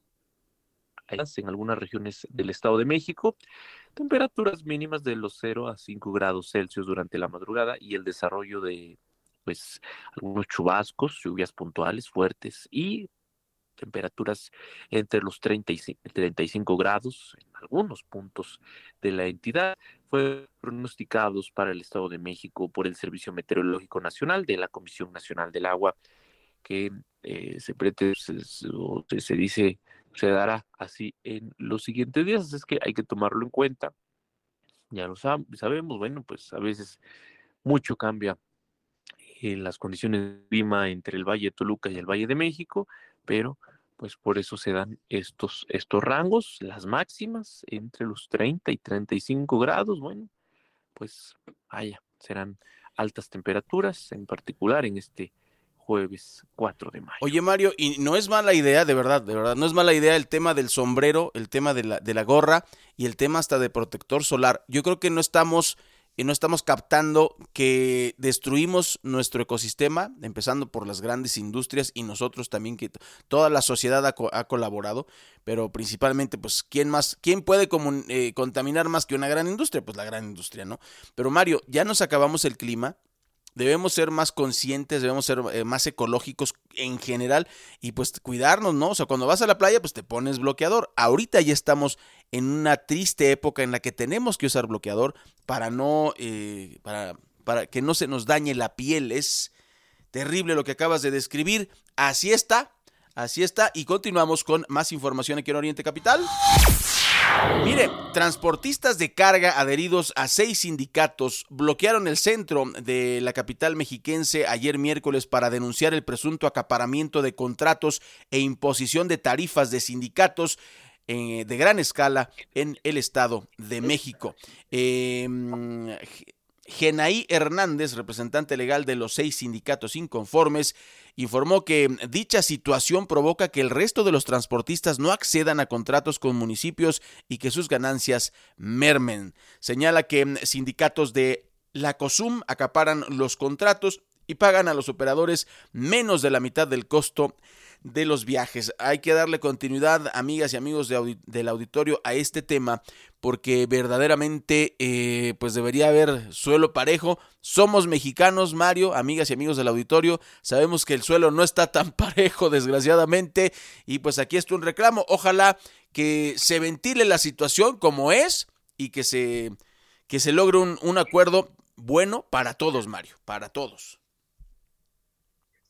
en algunas regiones del Estado de México, temperaturas mínimas de los 0 a 5 grados Celsius durante la madrugada y el desarrollo de pues algunos chubascos, lluvias puntuales fuertes y temperaturas entre los 30 y 35 grados en algunos puntos de la entidad. Fue pronosticados para el Estado de México por el Servicio Meteorológico Nacional de la Comisión Nacional del Agua, que eh, se, se, se dice se dará así en los siguientes días. Es que hay que tomarlo en cuenta. Ya lo sabemos, bueno, pues a veces mucho cambia en las condiciones de clima entre el Valle de Toluca y el Valle de México, pero pues por eso se dan estos, estos rangos, las máximas entre los 30 y 35 grados, bueno, pues vaya, serán altas temperaturas, en particular en este jueves 4 de mayo. Oye Mario, y no es mala idea, de verdad, de verdad, no es mala idea el tema del sombrero, el tema de la, de la gorra y el tema hasta de protector solar. Yo creo que no estamos y no estamos captando que destruimos nuestro ecosistema, empezando por las grandes industrias y nosotros también, que toda la sociedad ha, colaborado, pero principalmente, pues, ¿quién más, quién puede eh, contaminar más que una gran industria? Pues la gran industria, ¿no? Pero Mario, ya nos acabamos el clima, debemos ser más conscientes, debemos ser eh, más ecológicos en general y pues cuidarnos, ¿no? O sea, cuando vas a la playa, pues te pones bloqueador. Ahorita ya estamos en una triste época en la que tenemos que usar bloqueador para no, eh, para, para que no se nos dañe la piel. Es terrible lo que acabas de describir. Así está, así está. Y continuamos con más información aquí en Oriente Capital. Mire, transportistas de carga adheridos a seis sindicatos bloquearon el centro de la capital mexiquense ayer miércoles para denunciar el presunto acaparamiento de contratos e imposición de tarifas de sindicatos eh, de gran escala en el Estado de México. Eh, Genaí Hernández, representante legal de los seis sindicatos inconformes, informó que dicha situación provoca que el resto de los transportistas no accedan a contratos con municipios y que sus ganancias mermen. Señala que sindicatos de la COSUM acaparan los contratos y pagan a los operadores menos de la mitad del costo de los viajes. Hay que darle continuidad, amigas y amigos del auditorio, a este tema, porque verdaderamente eh, pues debería haber suelo parejo. Somos mexicanos, Mario, amigas y amigos del auditorio, sabemos que el suelo no está tan parejo, desgraciadamente, y pues aquí está un reclamo. Ojalá que se ventile la situación como es y que se, que se logre un, un acuerdo bueno para todos, Mario, para todos.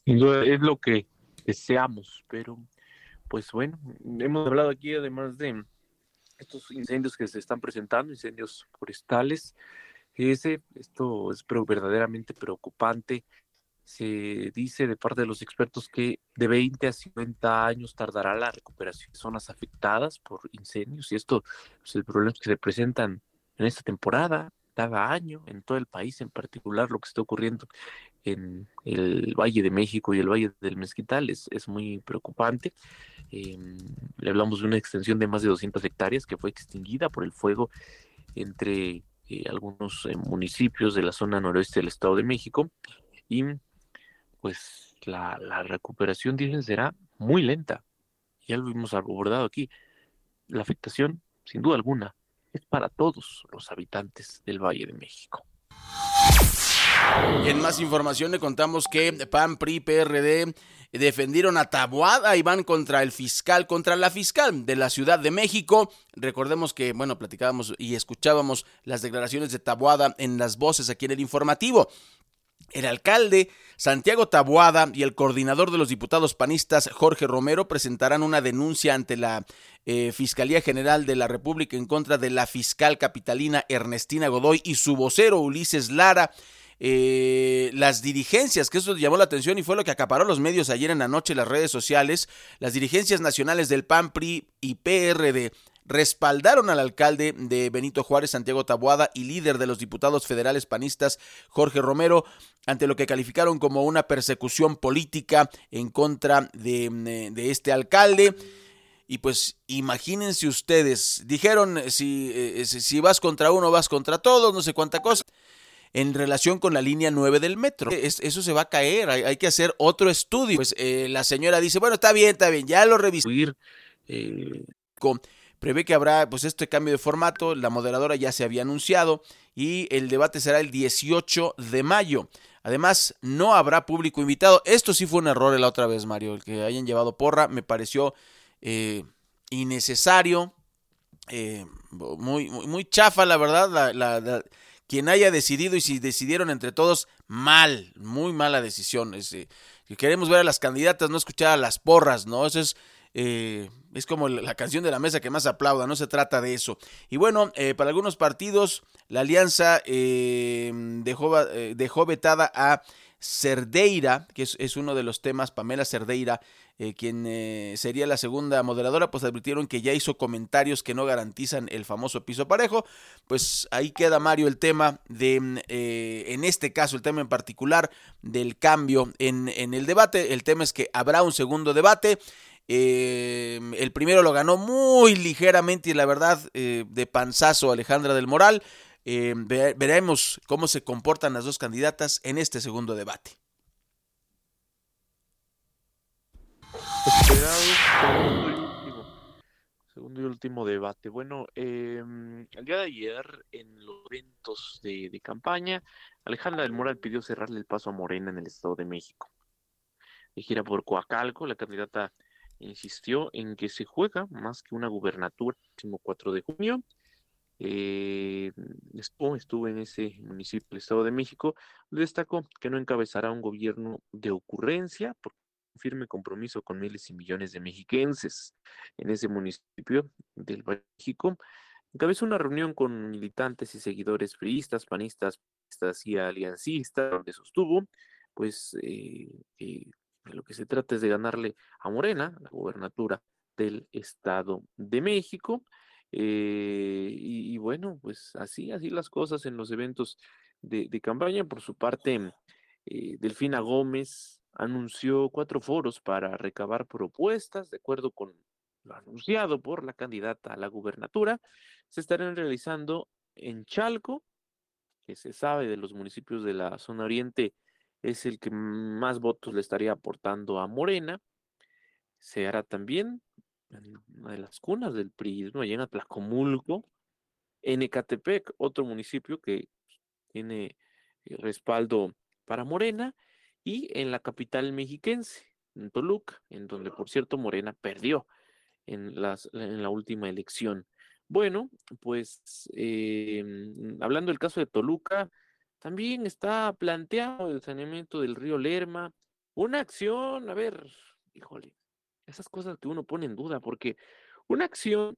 Es lo que deseamos, pero pues bueno, hemos hablado aquí además de estos incendios que se están presentando, incendios forestales. Ese, esto es verdaderamente preocupante. Se dice de parte de los expertos que de 20 a 50 años tardará la recuperación de zonas afectadas por incendios y esto, pues el problema que se presentan en esta temporada, cada año, en todo el país, en particular lo que está ocurriendo en el Valle de México y el Valle del Mezquital es, es muy preocupante. Em, le hablamos de una extensión de más de 200 hectáreas que fue extinguida por el fuego entre eh, algunos eh, municipios de la zona noroeste del Estado de México y pues la, recuperación, dicen, será muy lenta. Ya lo hemos abordado aquí. La afectación, sin duda alguna, es para todos los habitantes del Valle de México. En más información le contamos que PAN, PRI, PRD defendieron a Taboada y van contra el fiscal, contra la fiscal de la Ciudad de México. Recordemos que, bueno, platicábamos y escuchábamos las declaraciones de Taboada en las voces aquí en el informativo. El alcalde Santiago Taboada y el coordinador de los diputados panistas Jorge Romero presentarán una denuncia ante la eh, Fiscalía General de la República en contra de la fiscal capitalina Ernestina Godoy y su vocero Ulises Lara eh, las dirigencias, que eso llamó la atención y fue lo que acaparó los medios ayer en la noche las redes sociales, las dirigencias nacionales del PAN, PRI y PRD respaldaron al alcalde de Benito Juárez, Santiago Taboada, y líder de los diputados federales panistas, Jorge Romero, ante lo que calificaron como una persecución política en contra de, de este alcalde. Y pues imagínense ustedes, dijeron si, eh, si vas contra uno, vas contra todos, no sé cuánta cosa en relación con la línea 9 del metro. eso se va a caer, hay, que hacer otro estudio. Pues eh, la señora dice, bueno, está bien, está bien, ya lo revisé. Eh, prevé que habrá pues este cambio de formato, la moderadora ya se había anunciado y el debate será el 18 de mayo. Además, no habrá público invitado. Esto sí fue un error la otra vez, Mario, el que hayan llevado porra, me pareció eh, innecesario, muy, muy, muy, chafa, la verdad, la quien haya decidido y si decidieron entre todos, mal, muy mala decisión. Es, eh, queremos ver a las candidatas, no escuchar a las porras, ¿no? Eso es, eh, es como la canción de la mesa que más aplauda, no se trata de eso. Y bueno, eh, para algunos partidos, la alianza dejó, dejó vetada a Cerdeira, que es, uno de los temas, Pamela Cerdeira, eh, quien eh, sería la segunda moderadora, pues advirtieron que ya hizo comentarios que no garantizan el famoso piso parejo. Pues ahí queda Mario el tema de, mm, eh, en este caso, el tema en particular del cambio en, en el debate. El tema es que habrá un segundo debate. el primero lo ganó muy ligeramente y la verdad de panzazo Alejandra del Moral. veremos cómo se comportan las dos candidatas en este segundo debate. Segundo y último debate. Bueno, em, el día de ayer, en los eventos de, campaña, Alejandra del Moral pidió cerrarle el paso a Morena en el Estado de México. De gira por Coacalco, la candidata insistió en que se juega más que una gubernatura el próximo 4 de junio. Eh, estuvo, estuvo en ese municipio del Estado de México, destacó que no encabezará un gobierno de ocurrencia, porque firme compromiso con miles y millones de mexiquenses en ese municipio del México. Encabezó una reunión con militantes y seguidores priistas, panistas, y aliancistas, donde sostuvo, pues, eh, eh, lo que se trata es de ganarle a Morena, la gubernatura del Estado de México. Eh, y, bueno, pues así, así las cosas en los eventos de, de campaña. Por su parte, Delfina Gómez, anunció cuatro foros para recabar propuestas, de acuerdo con lo anunciado por la candidata a la gubernatura, se estarán realizando en Chalco, que se sabe de los municipios de la zona oriente es el que más votos le estaría aportando a Morena. Se hará también en una de las cunas del PRI, allá en Atlacomulco, en Ecatepec, otro municipio que tiene eh, respaldo para Morena, y en la capital mexiquense, en Toluca, en donde por cierto Morena perdió en, las, en la última elección. Bueno, pues eh, hablando del caso de Toluca, también está planteado el saneamiento del río Lerma, una acción, a ver, híjole, esas cosas que uno pone en duda, porque una acción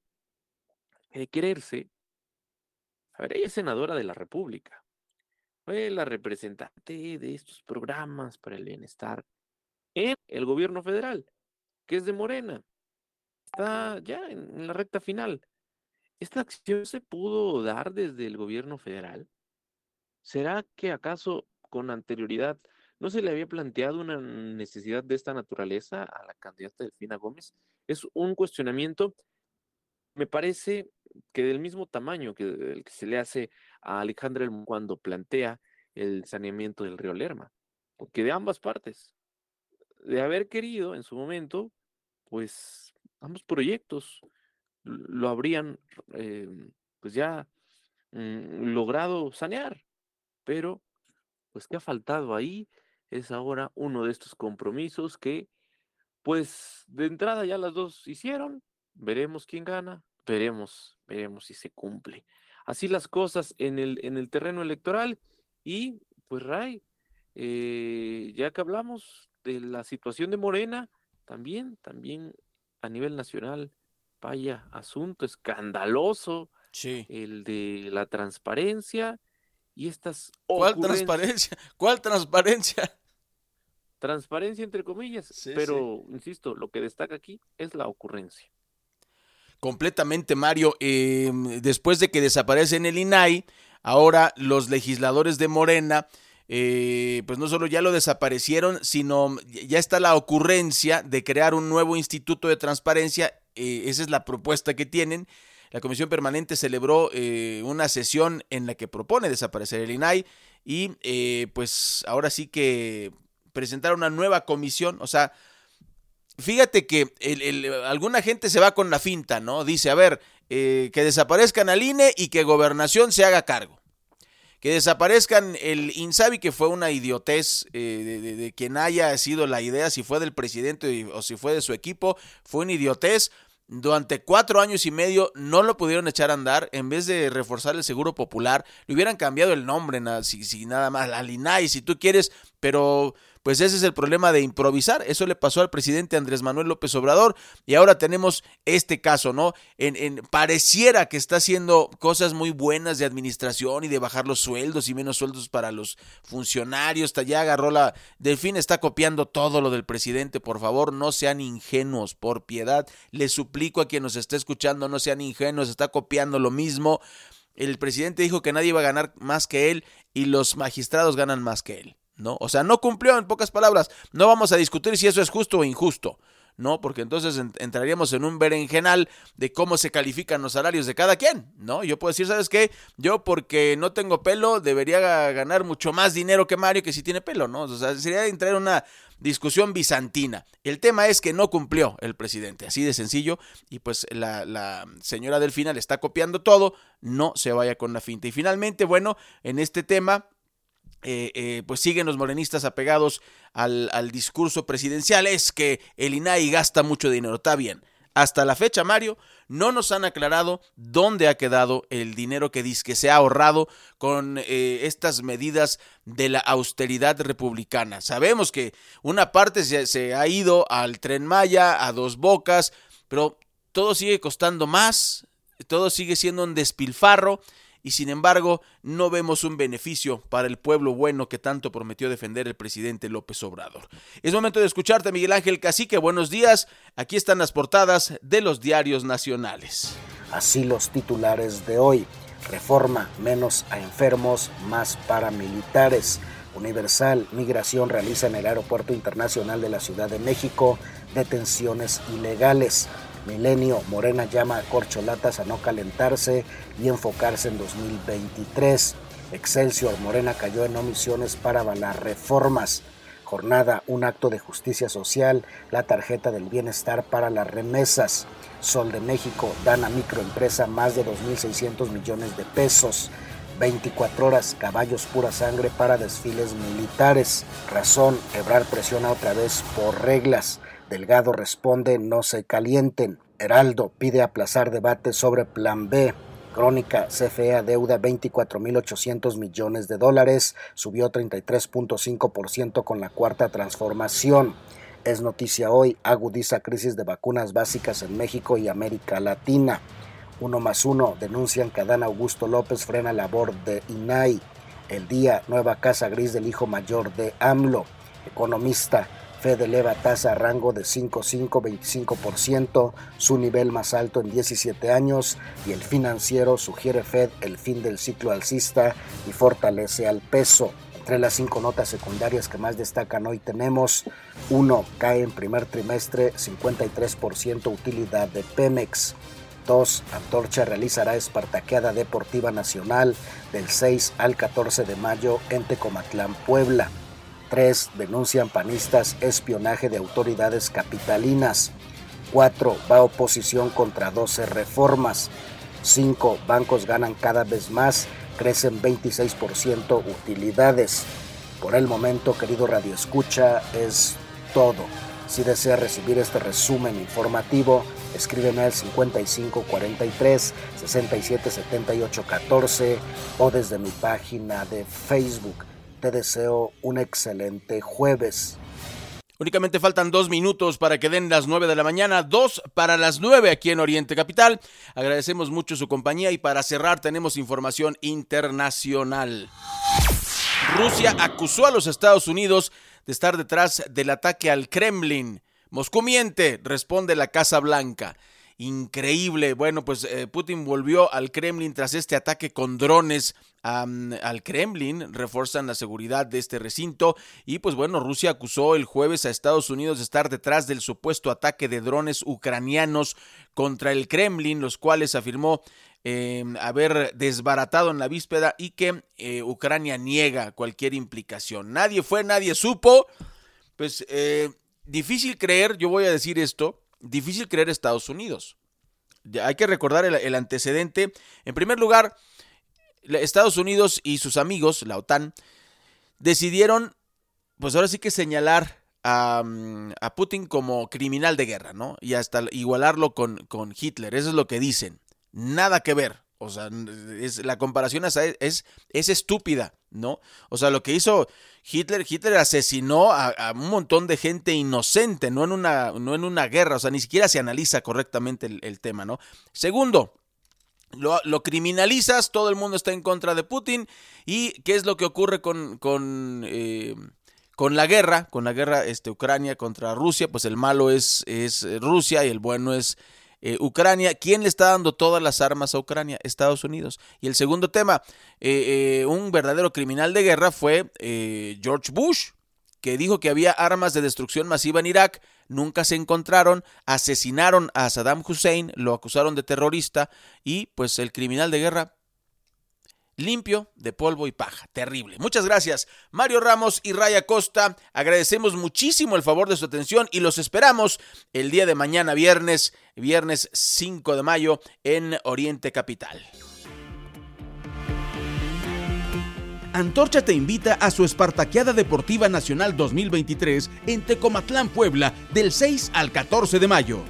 de quererse, a ver, ella es senadora de la República, la representante de estos programas para el bienestar en el gobierno federal, que es de Morena. Está ya en la recta final. ¿Esta acción se pudo dar desde el gobierno federal? ¿Será que acaso con anterioridad no se le había planteado una necesidad de esta naturaleza a la candidata Delfina Gómez? Es un cuestionamiento, me parece que del mismo tamaño que el que se le hace a Alejandra cuando plantea el saneamiento del río Lerma, porque de ambas partes, de haber querido en su momento, pues ambos proyectos lo habrían eh, pues ya mm, logrado sanear, pero pues que ha faltado ahí es ahora uno de estos compromisos que pues de entrada ya las dos hicieron, veremos quién gana, veremos, veremos si se cumple. Así las cosas en el, en el terreno electoral y pues Ray, eh, ya que hablamos de la situación de Morena, también, también a nivel nacional, vaya asunto escandaloso, el de la transparencia y estas... ¿Cuál transparencia? ¿Cuál transparencia? Transparencia entre comillas, pero insisto, lo que destaca aquí es la ocurrencia. Completamente, Mario. Em, después de que desaparece en el INAI, ahora los legisladores de Morena, eh, pues no solo ya lo desaparecieron, sino ya está la ocurrencia de crear un nuevo instituto de transparencia. Eh, esa es la propuesta que tienen. La Comisión Permanente celebró eh, una sesión en la que propone desaparecer el INAI y pues ahora sí que presentar una nueva comisión, o sea, fíjate que alguna gente se va con la finta, ¿no? Dice, a ver, eh, que desaparezcan al INE y que gobernación se haga cargo. Que desaparezcan el INSABI, que fue una idiotez eh, de, quien haya sido la idea, si fue del presidente o si fue de su equipo, fue una idiotez. Durante cuatro años y medio no lo pudieron echar a andar. En vez de reforzar el seguro popular, le hubieran cambiado el nombre, si, si nada más, al INAI, si tú quieres, pero pues ese es el problema de improvisar. Eso le pasó al presidente Andrés Manuel López Obrador y ahora tenemos este caso, ¿no? En, en, pareciera que está haciendo cosas muy buenas de administración y de bajar los sueldos y menos sueldos para los funcionarios. Ya agarró la... Delfín está copiando todo lo del presidente. Por favor, no sean ingenuos, por piedad. Le suplico a quien nos esté escuchando, no sean ingenuos, está copiando lo mismo. El presidente dijo que nadie iba a ganar más que él y los magistrados ganan más que él. ¿No? O sea, no cumplió en pocas palabras. No vamos a discutir si eso es justo o injusto. ¿no? Porque entonces entraríamos en un berenjenal de cómo se califican los salarios de cada quien, ¿no? Yo puedo decir, ¿sabes qué? Yo porque no tengo pelo debería ganar mucho más dinero que Mario que si tiene pelo, ¿no? O sea, sería entrar en una discusión bizantina. El tema es que no cumplió el presidente, así de sencillo, y pues la, la señora Delfina le está copiando todo, no se vaya con la finta. Y finalmente, bueno, en este tema eh, eh, pues siguen los morenistas apegados al, discurso presidencial, es que el INAI gasta mucho dinero, está bien. Hasta la fecha, Mario, no nos han aclarado dónde ha quedado el dinero que dice que se ha ahorrado con eh, estas medidas de la austeridad republicana. Sabemos que una parte se, se ha ido al tren Maya, a dos bocas, pero todo sigue costando más, todo sigue siendo un despilfarro y sin embargo no vemos un beneficio para el pueblo bueno que tanto prometió defender el presidente López Obrador. Es momento de escucharte, Miguel Ángel Cacique. Buenos días. Aquí están las portadas de los diarios nacionales. Así los titulares de hoy. Reforma, menos a enfermos, más paramilitares. Universal, Migración realiza en el Aeropuerto Internacional de la Ciudad de México detenciones ilegales. Milenio, Morena llama a corcholatas a no calentarse y enfocarse en 2023. Excelsior, Morena cayó en omisiones para avalar reformas. Jornada, un acto de justicia social, la tarjeta del bienestar para las remesas. Sol de México, dan a microempresa más de 2.600 millones de pesos. 24 horas, caballos pura sangre para desfiles militares. Razón, Ebrar presiona otra vez por reglas. Delgado responde no se calienten. Heraldo pide aplazar debate sobre Plan B. Crónica, CFE deuda 24.800 millones de dólares, subió 33.5% con la cuarta transformación. Es noticia hoy, agudiza crisis de vacunas básicas en México y América Latina. Uno más uno, denuncian que Adán Augusto López frena labor de INAI. El día, nueva casa gris del hijo mayor de AMLO. Economista, Fed eleva tasa a rango de 5,5-25%, su nivel más alto en 17 años, y el financiero sugiere Fed el fin del ciclo alcista y fortalece al peso. Entre las cinco notas secundarias que más destacan hoy tenemos, 1. Cae en primer trimestre 53% utilidad de Pemex. 2. Antorcha realizará Espartaqueada Deportiva Nacional del 6 al 14 de mayo en Tecomatlán, Puebla. 3. Denuncian panistas espionaje de autoridades capitalinas. 4. Va oposición contra 12 reformas. 5. Bancos ganan cada vez más, crecen 26% utilidades. Por el momento, querido Radio Escucha, es todo. Si desea recibir este resumen informativo, escríbeme al 5543 677814 o desde mi página de Facebook te deseo un excelente jueves. Únicamente faltan dos minutos para que den las nueve de la mañana, dos para las nueve aquí en Oriente Capital. Agradecemos mucho su compañía y para cerrar tenemos información internacional. Rusia acusó a los Estados Unidos de estar detrás del ataque al Kremlin. Moscú miente, responde la Casa Blanca increíble. Bueno, pues eh, Putin volvió al Kremlin tras este ataque con drones al Kremlin, refuerzan la seguridad de este recinto y pues bueno, Rusia acusó el jueves a Estados Unidos de estar detrás del supuesto ataque de drones ucranianos contra el Kremlin, los cuales afirmó em, haber desbaratado en la víspera y que eh, Ucrania niega cualquier implicación. Nadie fue, nadie supo. Pues eh, difícil creer, yo voy a decir esto, difícil creer Estados Unidos. Hay que recordar el, antecedente. En primer lugar, Estados Unidos y sus amigos, la OTAN, decidieron, pues ahora sí que señalar a, mm, a, Putin como criminal de guerra, ¿no? Y hasta igualarlo con, con Hitler. Eso es lo que dicen. Nada que ver. O sea, es, la comparación es, es, es, estúpida, ¿no? O sea, lo que hizo Hitler, Hitler asesinó a, un montón de gente inocente, no en, una, no en una guerra, o sea, ni siquiera se analiza correctamente el, tema, ¿no? Segundo, lo, lo, criminalizas, todo el mundo está en contra de Putin, y ¿qué es lo que ocurre con... con eh, con la guerra, con la guerra este, Ucrania contra Rusia, pues el malo es, es Rusia y el bueno es eh, Ucrania. ¿Quién le está dando todas las armas a Ucrania? Estados Unidos. Y el segundo tema, eh, eh, un verdadero criminal de guerra fue George Bush, que dijo que había armas de destrucción masiva en Irak, nunca se encontraron, asesinaron a Saddam Hussein, lo acusaron de terrorista y pues el criminal de guerra limpio de polvo y paja. Terrible. Muchas gracias, Mario Ramos y Raya Costa. Agradecemos muchísimo el favor de su atención y los esperamos el día de mañana, viernes, viernes 5 de mayo, en Oriente Capital. Antorcha te invita a su Espartaqueada Deportiva Nacional 2023 en Tecomatlán, Puebla, del 6 al 14 de mayo.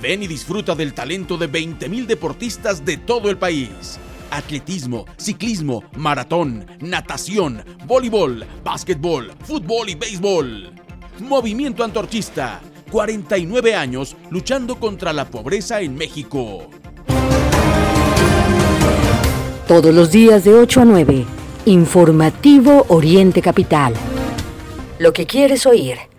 Ven y disfruta del talento de 20.000 deportistas de todo el país atletismo, ciclismo, maratón, natación, voleibol, básquetbol, fútbol y béisbol. Movimiento Antorchista, 49 años luchando contra la pobreza en México. Todos los días de 8 a 9, Informativo Oriente Capital. Lo que quieres oír.